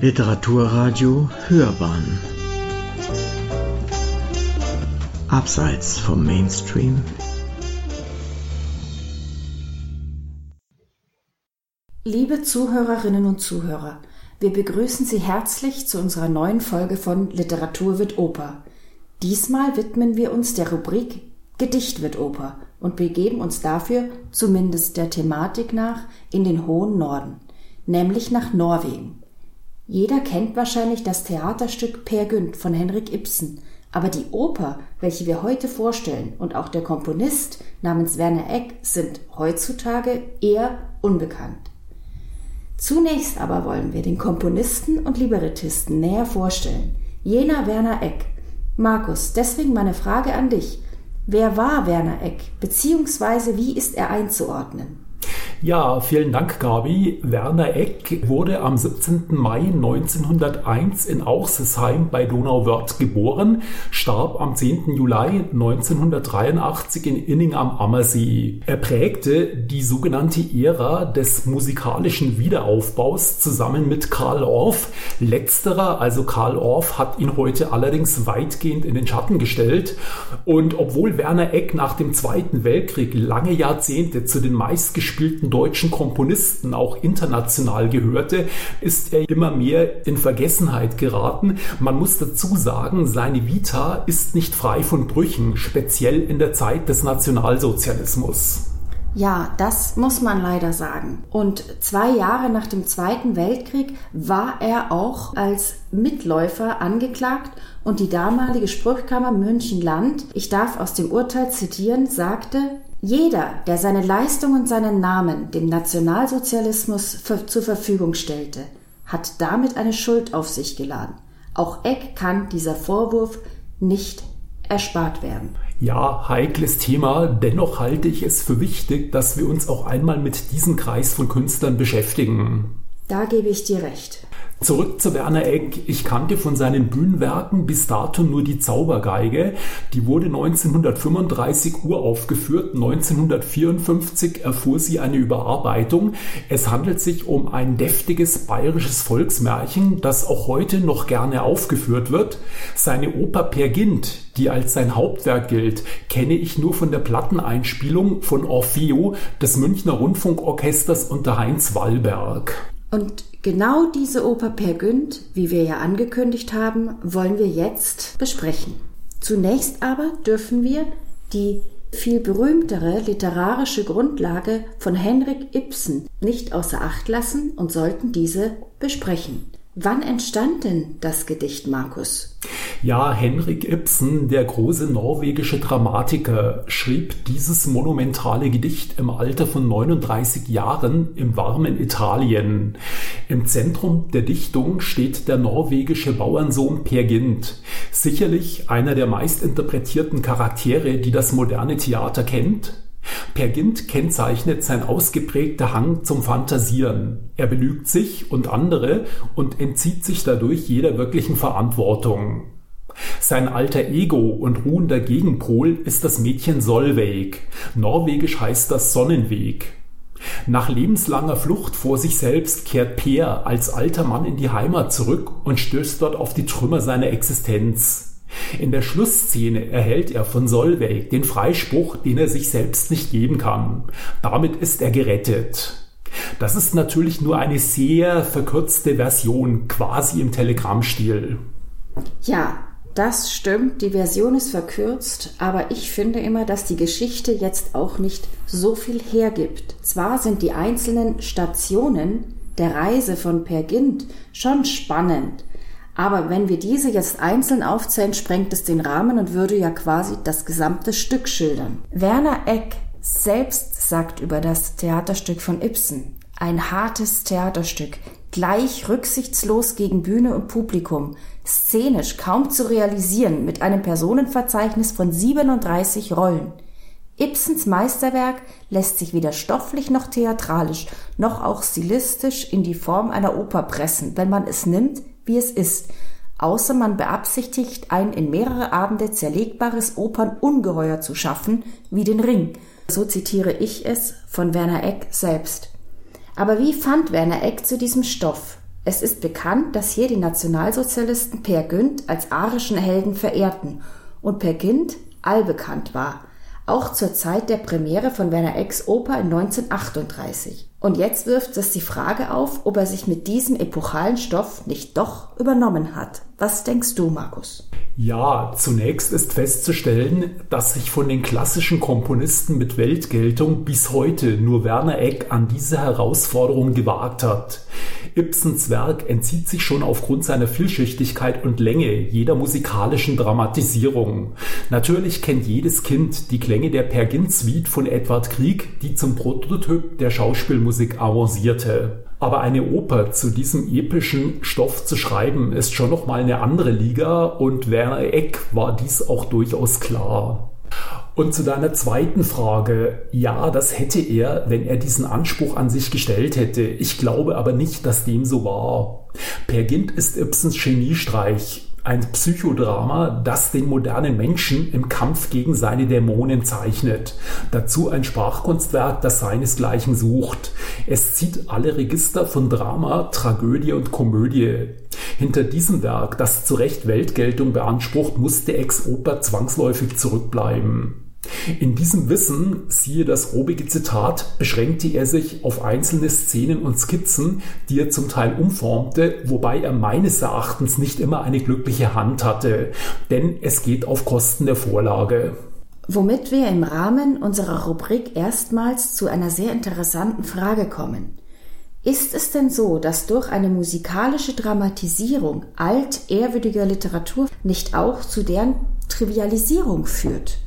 Literaturradio Hörbahn Abseits vom Mainstream Liebe Zuhörerinnen und Zuhörer, wir begrüßen Sie herzlich zu unserer neuen Folge von Literatur wird Oper. Diesmal widmen wir uns der Rubrik Gedicht wird Oper und begeben uns dafür, zumindest der Thematik nach, in den hohen Norden, nämlich nach Norwegen. Jeder kennt wahrscheinlich das Theaterstück Per Gynt von Henrik Ibsen, aber die Oper, welche wir heute vorstellen, und auch der Komponist namens Werner Eck sind heutzutage eher unbekannt. Zunächst aber wollen wir den Komponisten und Librettisten näher vorstellen. Jener Werner Eck. Markus, deswegen meine Frage an dich. Wer war Werner Eck, beziehungsweise wie ist er einzuordnen? Ja, vielen Dank, Gabi. Werner Eck wurde am 17. Mai 1901 in Auchsesheim bei Donauwörth geboren, starb am 10. Juli 1983 in Inning am Ammersee. Er prägte die sogenannte Ära des musikalischen Wiederaufbaus zusammen mit Karl Orff. Letzterer, also Karl Orff, hat ihn heute allerdings weitgehend in den Schatten gestellt. Und obwohl Werner Eck nach dem Zweiten Weltkrieg lange Jahrzehnte zu den meistgespielten deutschen Komponisten auch international gehörte, ist er immer mehr in Vergessenheit geraten. Man muss dazu sagen, seine Vita ist nicht frei von Brüchen, speziell in der Zeit des Nationalsozialismus. Ja, das muss man leider sagen. Und zwei Jahre nach dem Zweiten Weltkrieg war er auch als Mitläufer angeklagt und die damalige Spruchkammer München-Land, ich darf aus dem Urteil zitieren, sagte, jeder, der seine Leistung und seinen Namen dem Nationalsozialismus für, zur Verfügung stellte, hat damit eine Schuld auf sich geladen. Auch Eck kann dieser Vorwurf nicht erspart werden. Ja, heikles Thema. Dennoch halte ich es für wichtig, dass wir uns auch einmal mit diesem Kreis von Künstlern beschäftigen. Da gebe ich dir recht. Zurück zu Werner Egg. Ich kannte von seinen Bühnenwerken bis dato nur die Zaubergeige. Die wurde 1935 uraufgeführt. 1954 erfuhr sie eine Überarbeitung. Es handelt sich um ein deftiges bayerisches Volksmärchen, das auch heute noch gerne aufgeführt wird. Seine Oper Per Gint, die als sein Hauptwerk gilt, kenne ich nur von der Platteneinspielung von Orfeo des Münchner Rundfunkorchesters unter Heinz Wallberg. Und genau diese Oper Per Günd, wie wir ja angekündigt haben, wollen wir jetzt besprechen. Zunächst aber dürfen wir die viel berühmtere literarische Grundlage von Henrik Ibsen nicht außer Acht lassen und sollten diese besprechen. Wann entstand denn das Gedicht, Markus? Ja, Henrik Ibsen, der große norwegische Dramatiker, schrieb dieses monumentale Gedicht im Alter von 39 Jahren im warmen Italien. Im Zentrum der Dichtung steht der norwegische Bauernsohn Per Gynt, sicherlich einer der meistinterpretierten Charaktere, die das moderne Theater kennt, Per Gint kennzeichnet sein ausgeprägter Hang zum Fantasieren. Er belügt sich und andere und entzieht sich dadurch jeder wirklichen Verantwortung. Sein alter Ego und ruhender Gegenpol ist das Mädchen Solveig. Norwegisch heißt das Sonnenweg. Nach lebenslanger Flucht vor sich selbst kehrt Peer als alter Mann in die Heimat zurück und stößt dort auf die Trümmer seiner Existenz. In der Schlussszene erhält er von Solveig den Freispruch, den er sich selbst nicht geben kann. Damit ist er gerettet. Das ist natürlich nur eine sehr verkürzte Version, quasi im Telegrammstil. Ja, das stimmt, die Version ist verkürzt, aber ich finde immer, dass die Geschichte jetzt auch nicht so viel hergibt. Zwar sind die einzelnen Stationen der Reise von Per Gint schon spannend, aber wenn wir diese jetzt einzeln aufzählen, sprengt es den Rahmen und würde ja quasi das gesamte Stück schildern. Werner Eck selbst sagt über das Theaterstück von Ibsen, ein hartes Theaterstück, gleich rücksichtslos gegen Bühne und Publikum, szenisch kaum zu realisieren, mit einem Personenverzeichnis von 37 Rollen. Ibsens Meisterwerk lässt sich weder stofflich noch theatralisch noch auch stilistisch in die Form einer Oper pressen, wenn man es nimmt, wie es ist, außer man beabsichtigt, ein in mehrere Abende zerlegbares Opernungeheuer zu schaffen, wie den Ring. So zitiere ich es von Werner Eck selbst. Aber wie fand Werner Eck zu diesem Stoff? Es ist bekannt, dass hier die Nationalsozialisten Per Günd als arischen Helden verehrten und Per Günd allbekannt war, auch zur Zeit der Premiere von Werner Ecks Oper in 1938. Und jetzt wirft es die Frage auf, ob er sich mit diesem epochalen Stoff nicht doch übernommen hat. Was denkst du, Markus? Ja, zunächst ist festzustellen, dass sich von den klassischen Komponisten mit Weltgeltung bis heute nur Werner Eck an diese Herausforderung gewagt hat. Ibsens Werk entzieht sich schon aufgrund seiner Vielschichtigkeit und Länge jeder musikalischen Dramatisierung. Natürlich kennt jedes Kind die Klänge der Per Suite von Edward Grieg, die zum Prototyp der Schauspielmusik avancierte. Aber eine Oper zu diesem epischen Stoff zu schreiben, ist schon noch mal eine andere Liga und Werner Eck war dies auch durchaus klar. Und zu deiner zweiten Frage, ja, das hätte er, wenn er diesen Anspruch an sich gestellt hätte. Ich glaube aber nicht, dass dem so war. Per Gint ist Ibsens Geniestreich ein Psychodrama, das den modernen Menschen im Kampf gegen seine Dämonen zeichnet. Dazu ein Sprachkunstwerk, das seinesgleichen sucht. Es zieht alle Register von Drama, Tragödie und Komödie. Hinter diesem Werk, das zu Recht Weltgeltung beansprucht, musste Ex-Oper zwangsläufig zurückbleiben. In diesem Wissen, siehe das obige Zitat, beschränkte er sich auf einzelne Szenen und Skizzen, die er zum Teil umformte, wobei er meines Erachtens nicht immer eine glückliche Hand hatte, denn es geht auf Kosten der Vorlage. Womit wir im Rahmen unserer Rubrik erstmals zu einer sehr interessanten Frage kommen. Ist es denn so, dass durch eine musikalische Dramatisierung altehrwürdiger Literatur nicht auch zu deren Trivialisierung führt?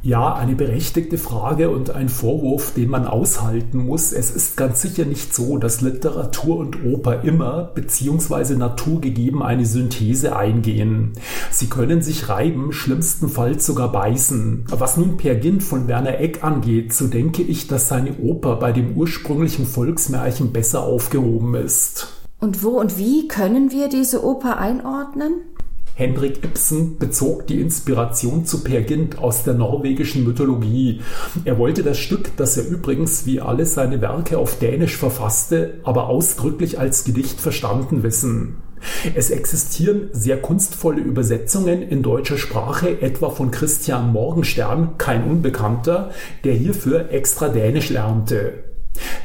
Ja, eine berechtigte Frage und ein Vorwurf, den man aushalten muss. Es ist ganz sicher nicht so, dass Literatur und Oper immer bzw. naturgegeben eine Synthese eingehen. Sie können sich reiben, schlimmstenfalls sogar beißen. Was nun Per Gint von Werner Eck angeht, so denke ich, dass seine Oper bei dem ursprünglichen Volksmärchen besser aufgehoben ist. Und wo und wie können wir diese Oper einordnen? Henrik Ibsen bezog die Inspiration zu Per Gynt aus der norwegischen Mythologie. Er wollte das Stück, das er übrigens wie alle seine Werke auf Dänisch verfasste, aber ausdrücklich als Gedicht verstanden wissen. Es existieren sehr kunstvolle Übersetzungen in deutscher Sprache, etwa von Christian Morgenstern, kein Unbekannter, der hierfür extra Dänisch lernte.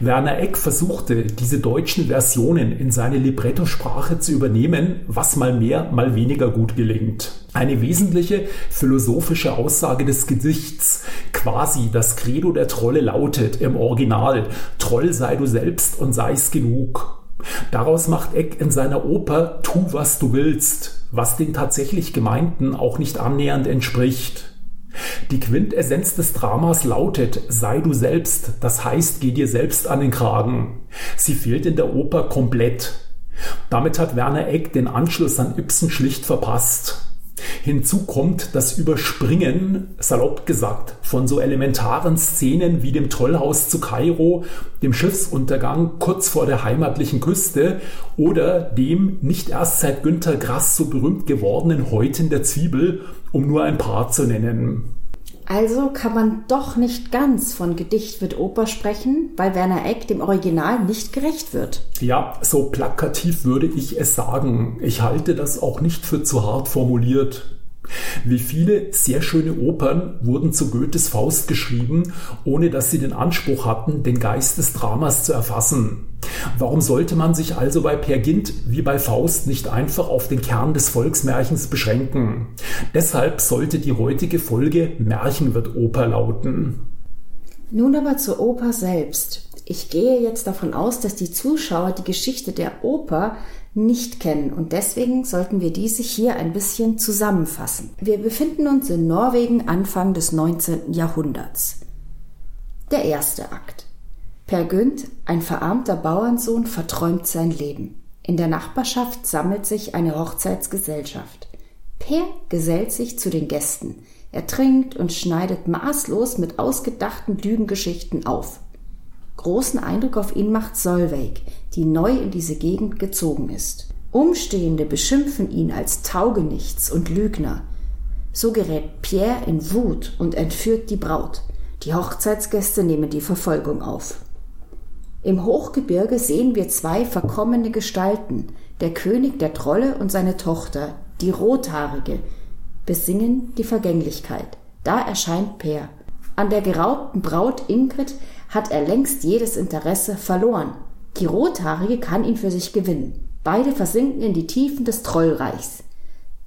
Werner Eck versuchte, diese deutschen Versionen in seine Librettosprache zu übernehmen, was mal mehr, mal weniger gut gelingt. Eine wesentliche philosophische Aussage des Gedichts, quasi das Credo der Trolle lautet im Original, Troll sei du selbst und sei's genug. Daraus macht Eck in seiner Oper Tu, was du willst, was den tatsächlich Gemeinten auch nicht annähernd entspricht. Die Quintessenz des Dramas lautet, sei du selbst, das heißt, geh dir selbst an den Kragen. Sie fehlt in der Oper komplett. Damit hat Werner Egg den Anschluss an Ibsen schlicht verpasst. Hinzu kommt das Überspringen, salopp gesagt, von so elementaren Szenen wie dem Tollhaus zu Kairo, dem Schiffsuntergang kurz vor der heimatlichen Küste oder dem nicht erst seit Günter Grass so berühmt gewordenen Häuten der Zwiebel, um nur ein paar zu nennen. Also kann man doch nicht ganz von Gedicht wird Oper sprechen, weil Werner Eck dem Original nicht gerecht wird. Ja, so plakativ würde ich es sagen. Ich halte das auch nicht für zu hart formuliert. Wie viele sehr schöne Opern wurden zu Goethes Faust geschrieben, ohne dass sie den Anspruch hatten, den Geist des Dramas zu erfassen. Warum sollte man sich also bei Per Gint wie bei Faust nicht einfach auf den Kern des Volksmärchens beschränken? Deshalb sollte die heutige Folge Märchen wird Oper lauten. Nun aber zur Oper selbst. Ich gehe jetzt davon aus, dass die Zuschauer die Geschichte der Oper nicht kennen und deswegen sollten wir diese hier ein bisschen zusammenfassen. Wir befinden uns in Norwegen Anfang des 19. Jahrhunderts. Der erste Akt. Per Günd, ein verarmter Bauernsohn, verträumt sein Leben. In der Nachbarschaft sammelt sich eine Hochzeitsgesellschaft. Per gesellt sich zu den Gästen. Er trinkt und schneidet maßlos mit ausgedachten Lügengeschichten auf. Großen Eindruck auf ihn macht Solveig, die neu in diese Gegend gezogen ist. Umstehende beschimpfen ihn als Taugenichts und Lügner. So gerät Pierre in Wut und entführt die Braut. Die Hochzeitsgäste nehmen die Verfolgung auf. Im Hochgebirge sehen wir zwei verkommene Gestalten, der König der Trolle und seine Tochter, die Rothaarige, besingen die Vergänglichkeit. Da erscheint Per. An der geraubten Braut Ingrid hat er längst jedes Interesse verloren. Die Rothaarige kann ihn für sich gewinnen. Beide versinken in die Tiefen des Trollreichs.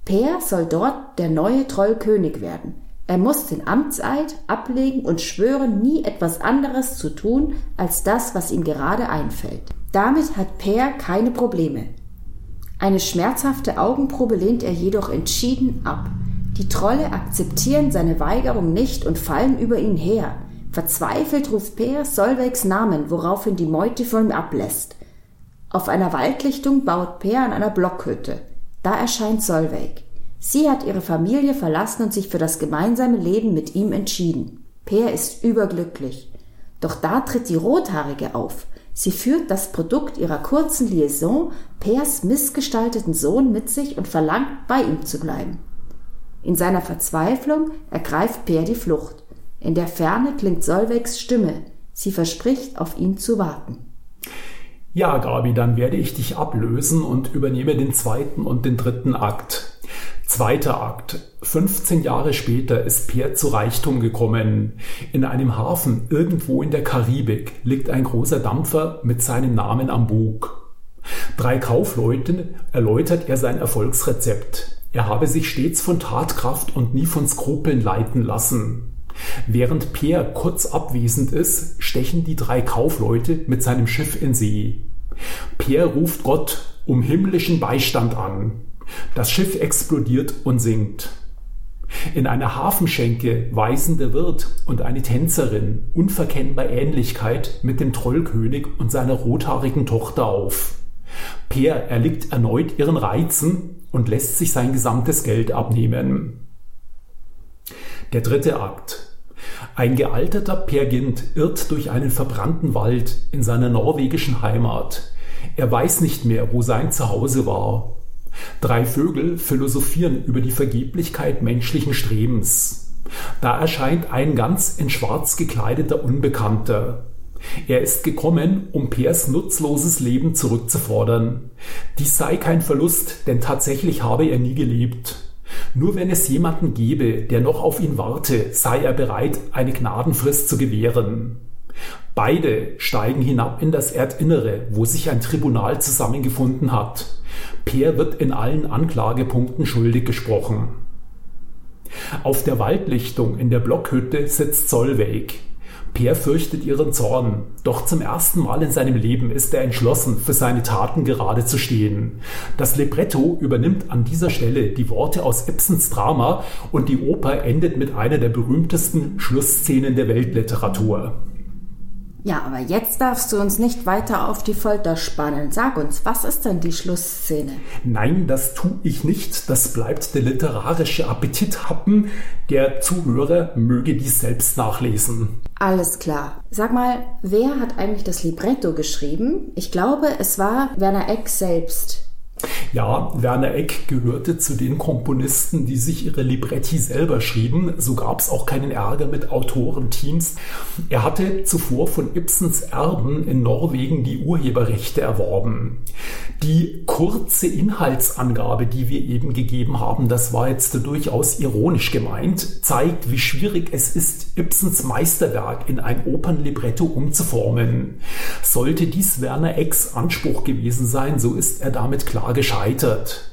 Per soll dort der neue Trollkönig werden. Er muss den Amtseid ablegen und schwören, nie etwas anderes zu tun als das, was ihm gerade einfällt. Damit hat Per keine Probleme. Eine schmerzhafte Augenprobe lehnt er jedoch entschieden ab. Die Trolle akzeptieren seine Weigerung nicht und fallen über ihn her. Verzweifelt ruft Per Solveigs Namen, woraufhin die Meute von ihm ablässt. Auf einer Waldlichtung baut Per an einer Blockhütte. Da erscheint Solveig. Sie hat ihre Familie verlassen und sich für das gemeinsame Leben mit ihm entschieden. Peer ist überglücklich. Doch da tritt die Rothaarige auf. Sie führt das Produkt ihrer kurzen Liaison, Peers missgestalteten Sohn, mit sich und verlangt, bei ihm zu bleiben. In seiner Verzweiflung ergreift Peer die Flucht. In der Ferne klingt Solveigs Stimme. Sie verspricht, auf ihn zu warten. Ja, Gabi, dann werde ich dich ablösen und übernehme den zweiten und den dritten Akt. Zweiter Akt. 15 Jahre später ist Pierre zu Reichtum gekommen. In einem Hafen irgendwo in der Karibik liegt ein großer Dampfer mit seinem Namen am Bug. Drei Kaufleuten erläutert er sein Erfolgsrezept. Er habe sich stets von Tatkraft und nie von Skrupeln leiten lassen. Während Pierre kurz abwesend ist, stechen die drei Kaufleute mit seinem Schiff in See. Pierre ruft Gott um himmlischen Beistand an. Das Schiff explodiert und sinkt. In einer Hafenschenke weisen der Wirt und eine Tänzerin unverkennbar Ähnlichkeit mit dem Trollkönig und seiner rothaarigen Tochter auf. Peer erliegt erneut ihren Reizen und lässt sich sein gesamtes Geld abnehmen. Der dritte Akt. Ein gealterter Peer Gynt irrt durch einen verbrannten Wald in seiner norwegischen Heimat. Er weiß nicht mehr, wo sein Zuhause war. Drei Vögel philosophieren über die Vergeblichkeit menschlichen Strebens. Da erscheint ein ganz in schwarz gekleideter Unbekannter. Er ist gekommen, um Peers nutzloses Leben zurückzufordern. Dies sei kein Verlust, denn tatsächlich habe er nie gelebt. Nur wenn es jemanden gebe, der noch auf ihn warte, sei er bereit, eine Gnadenfrist zu gewähren. Beide steigen hinab in das Erdinnere, wo sich ein Tribunal zusammengefunden hat. Peer wird in allen Anklagepunkten schuldig gesprochen. Auf der Waldlichtung in der Blockhütte sitzt Solveig. Peer fürchtet ihren Zorn, doch zum ersten Mal in seinem Leben ist er entschlossen, für seine Taten gerade zu stehen. Das Libretto übernimmt an dieser Stelle die Worte aus Ibsens Drama und die Oper endet mit einer der berühmtesten Schlussszenen der Weltliteratur. Ja, aber jetzt darfst du uns nicht weiter auf die Folter spannen. Sag uns, was ist denn die Schlussszene? Nein, das tue ich nicht. Das bleibt der literarische Appetit happen. Der Zuhörer möge dies selbst nachlesen. Alles klar. Sag mal, wer hat eigentlich das Libretto geschrieben? Ich glaube, es war Werner Eck selbst. Ja, Werner Eck gehörte zu den Komponisten, die sich ihre Libretti selber schrieben. So gab es auch keinen Ärger mit Autorenteams. Er hatte zuvor von Ibsens Erben in Norwegen die Urheberrechte erworben. Die kurze Inhaltsangabe, die wir eben gegeben haben, das war jetzt durchaus ironisch gemeint, zeigt, wie schwierig es ist, Ibsens Meisterwerk in ein Opernlibretto umzuformen. Sollte dies Werner Ecks Anspruch gewesen sein, so ist er damit klar gescheitert.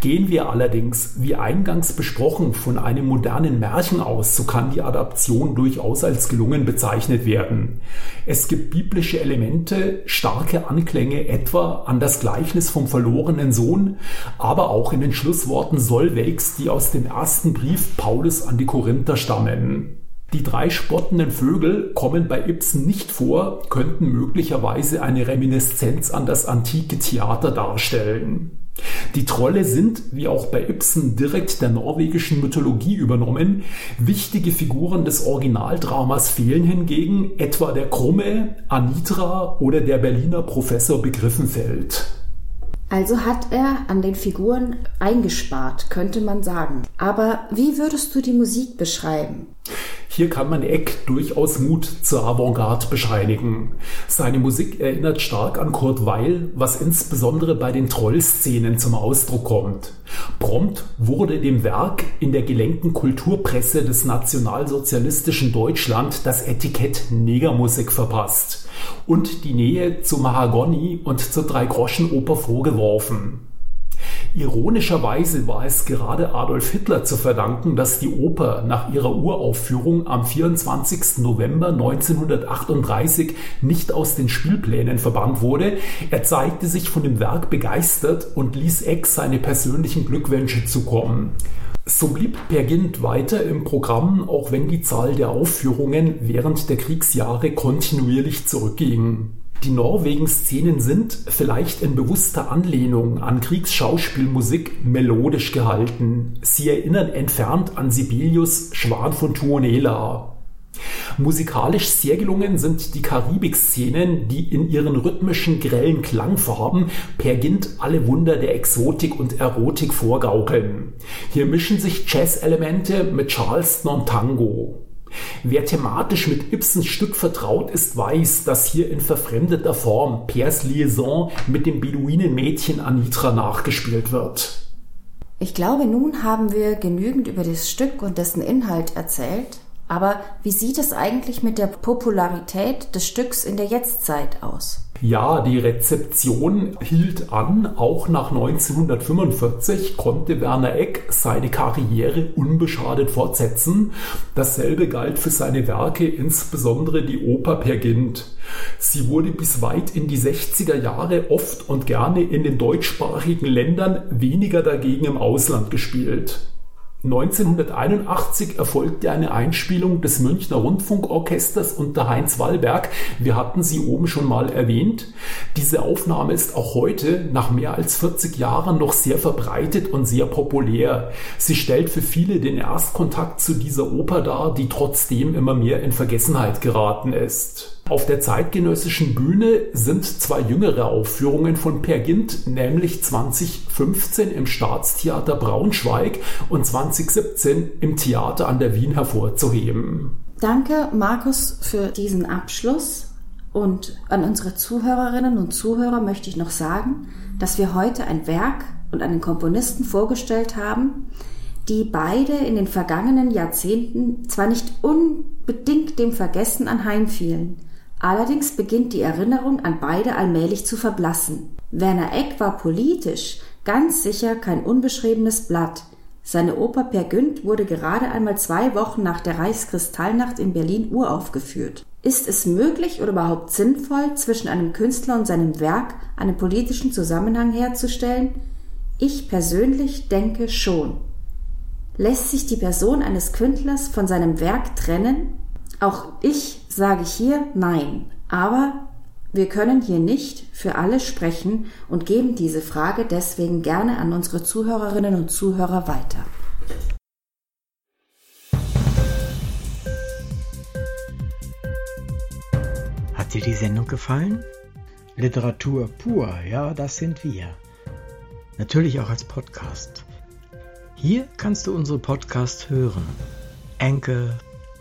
Gehen wir allerdings, wie eingangs besprochen, von einem modernen Märchen aus, so kann die Adaption durchaus als gelungen bezeichnet werden. Es gibt biblische Elemente, starke Anklänge etwa an das Gleichnis vom verlorenen Sohn, aber auch in den Schlussworten Solveigs, die aus dem ersten Brief Paulus an die Korinther stammen. Die drei spottenden Vögel kommen bei Ibsen nicht vor, könnten möglicherweise eine Reminiszenz an das antike Theater darstellen. Die Trolle sind, wie auch bei Ibsen, direkt der norwegischen Mythologie übernommen. Wichtige Figuren des Originaldramas fehlen hingegen, etwa der Krumme, Anitra oder der Berliner Professor Begriffenfeld. Also hat er an den Figuren eingespart, könnte man sagen. Aber wie würdest du die Musik beschreiben? Hier kann man Eck durchaus Mut zur Avantgarde bescheinigen. Seine Musik erinnert stark an Kurt Weil, was insbesondere bei den Trollszenen zum Ausdruck kommt. Prompt wurde dem Werk in der gelenkten Kulturpresse des nationalsozialistischen Deutschland das Etikett Negermusik verpasst und die Nähe zu Mahagoni und zur Dreigroschenoper vorgeworfen. Ironischerweise war es gerade Adolf Hitler zu verdanken, dass die Oper nach ihrer Uraufführung am 24. November 1938 nicht aus den Spielplänen verbannt wurde. Er zeigte sich von dem Werk begeistert und ließ Eck seine persönlichen Glückwünsche zukommen. So blieb Per weiter im Programm, auch wenn die Zahl der Aufführungen während der Kriegsjahre kontinuierlich zurückging. Die Norwegen-Szenen sind vielleicht in bewusster Anlehnung an Kriegsschauspielmusik melodisch gehalten. Sie erinnern entfernt an Sibelius Schwan von Tuonela. Musikalisch sehr gelungen sind die Karibik-Szenen, die in ihren rhythmischen, grellen Klangfarben per Gint alle Wunder der Exotik und Erotik vorgaukeln. Hier mischen sich Jazz-Elemente mit Charleston und Tango. Wer thematisch mit Ibsens Stück vertraut ist, weiß, dass hier in verfremdeter Form Pers Liaison mit dem Beduinenmädchen Anitra nachgespielt wird. Ich glaube, nun haben wir genügend über das Stück und dessen Inhalt erzählt. Aber wie sieht es eigentlich mit der Popularität des Stücks in der Jetztzeit aus? Ja, die Rezeption hielt an. Auch nach 1945 konnte Werner Eck seine Karriere unbeschadet fortsetzen. Dasselbe galt für seine Werke, insbesondere die Oper Per Gint. Sie wurde bis weit in die 60er Jahre oft und gerne in den deutschsprachigen Ländern, weniger dagegen im Ausland gespielt. 1981 erfolgte eine Einspielung des Münchner Rundfunkorchesters unter Heinz Wallberg. Wir hatten sie oben schon mal erwähnt. Diese Aufnahme ist auch heute, nach mehr als 40 Jahren, noch sehr verbreitet und sehr populär. Sie stellt für viele den Erstkontakt zu dieser Oper dar, die trotzdem immer mehr in Vergessenheit geraten ist. Auf der zeitgenössischen Bühne sind zwei jüngere Aufführungen von Per Gint, nämlich 2015 im Staatstheater Braunschweig und 2017 im Theater an der Wien hervorzuheben. Danke, Markus, für diesen Abschluss. Und an unsere Zuhörerinnen und Zuhörer möchte ich noch sagen, dass wir heute ein Werk und einen Komponisten vorgestellt haben, die beide in den vergangenen Jahrzehnten zwar nicht unbedingt dem Vergessen anheimfielen, Allerdings beginnt die Erinnerung an beide allmählich zu verblassen. Werner Eck war politisch ganz sicher kein unbeschriebenes Blatt. Seine Oper Per Günd wurde gerade einmal zwei Wochen nach der Reichskristallnacht in Berlin uraufgeführt. Ist es möglich oder überhaupt sinnvoll, zwischen einem Künstler und seinem Werk einen politischen Zusammenhang herzustellen? Ich persönlich denke schon. Lässt sich die Person eines Künstlers von seinem Werk trennen? Auch ich sage hier Nein. Aber wir können hier nicht für alle sprechen und geben diese Frage deswegen gerne an unsere Zuhörerinnen und Zuhörer weiter. Hat dir die Sendung gefallen? Literatur pur, ja, das sind wir. Natürlich auch als Podcast. Hier kannst du unsere Podcasts hören. Anchor,